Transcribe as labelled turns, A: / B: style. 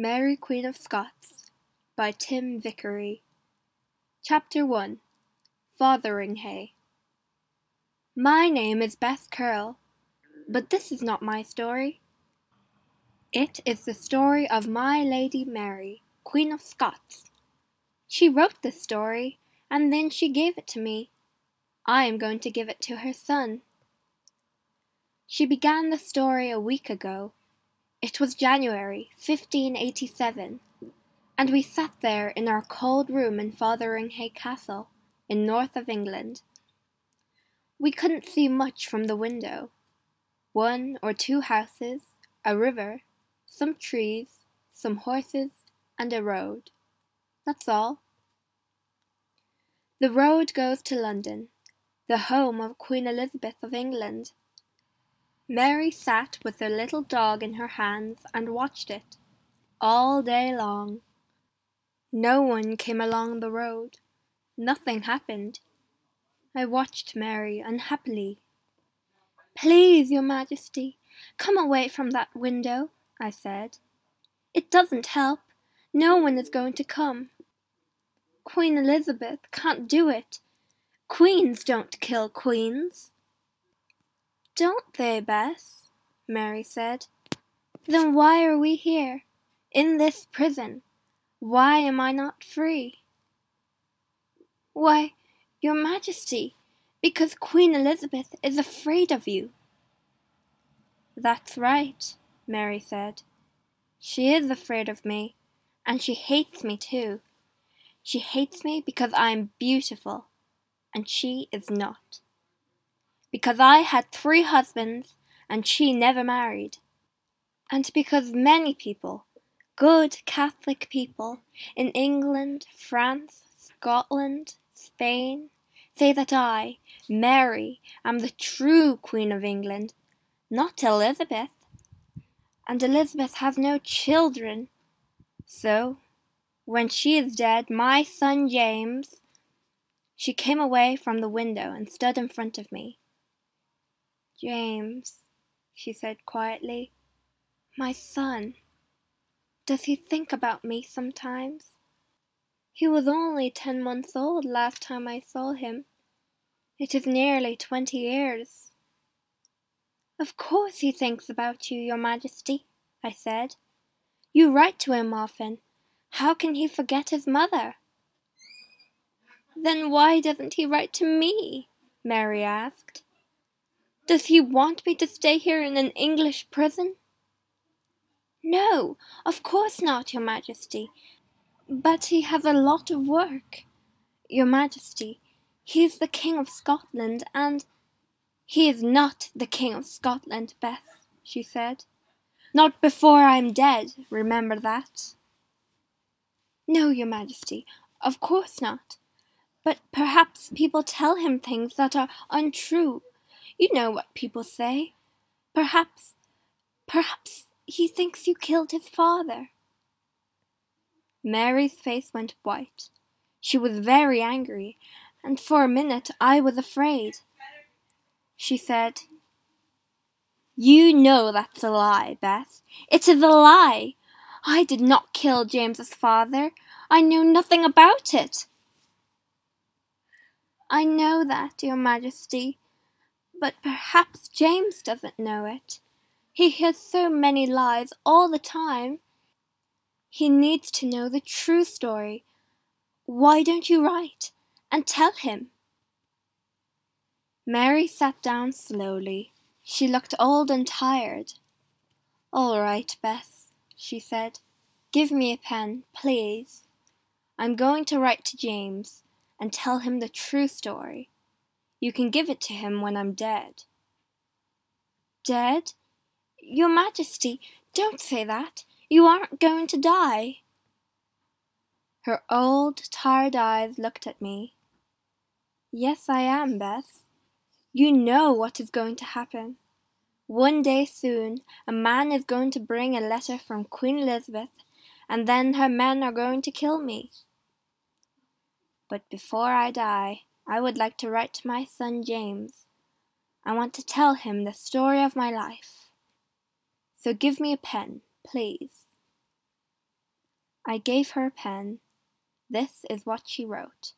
A: Mary Queen of Scots by Tim Vicary Chapter 1 Fotheringhay My name is Bess Curle, but this is not my story. It is the story of my Lady Mary, Queen of Scots. She wrote this story, and then she gave it to me. I am going to give it to her son. She began the story a week ago. It was January 1587, and we sat there in our cold room in Fotheringhay Castle, in north of England. We couldn't see much from the window. One or two houses, a river, some trees, some horses, and a road. That's all. The road goes to London, the home of Queen Elizabeth of England. Mary sat with her little dog in her hands and watched it all day long. No one came along the road. Nothing happened. I watched Mary unhappily. Please, Your Majesty, come away from that window, I said. It doesn't help. No one is going to come. Queen Elizabeth can't do it. Queens don't kill queens. Don't they, Bess? Mary said. Then why are we here, in this prison? Why am I not free? Why, Your Majesty, because Queen Elizabeth is afraid of you. That's right, Mary said. She is afraid of me, and she hates me too. She hates me because I am beautiful, and she is not because I had three husbands and she never married, and because many people, good Catholic people, in England, France, Scotland, Spain, say that I, Mary, am the true Queen of England, not Elizabeth. And Elizabeth has no children. So, when she is dead, my son James. She came away from the window and stood in front of me. James, she said quietly, my son. Does he think about me sometimes? He was only ten months old last time I saw him. It is nearly twenty years. Of course he thinks about you, Your Majesty, I said. You write to him often. How can he forget his mother? Then why doesn't he write to me? Mary asked. Does he want me to stay here in an English prison? No, of course not, Your Majesty. But he has a lot of work. Your Majesty, he is the King of Scotland, and he is not the King of Scotland, Beth, she said. Not before I am dead, remember that. No, Your Majesty, of course not. But perhaps people tell him things that are untrue you know what people say. Perhaps, perhaps he thinks you killed his father. Mary's face went white. She was very angry, and for a minute I was afraid. She said, You know that's a lie, Beth. It is a lie. I did not kill James's father. I knew nothing about it. I know that, Your Majesty, but perhaps James doesn't know it. He hears so many lies all the time. He needs to know the true story. Why don't you write and tell him? Mary sat down slowly. She looked old and tired. All right, Bess, she said. Give me a pen, please. I'm going to write to James and tell him the true story. You can give it to him when I'm dead. Dead? Your Majesty, don't say that. You aren't going to die. Her old, tired eyes looked at me. Yes, I am, Beth. You know what is going to happen. One day soon, a man is going to bring a letter from Queen Elizabeth, and then her men are going to kill me. But before I die, I would like to write to my son James. I want to tell him the story of my life. So give me a pen, please. I gave her a pen. This is what she wrote.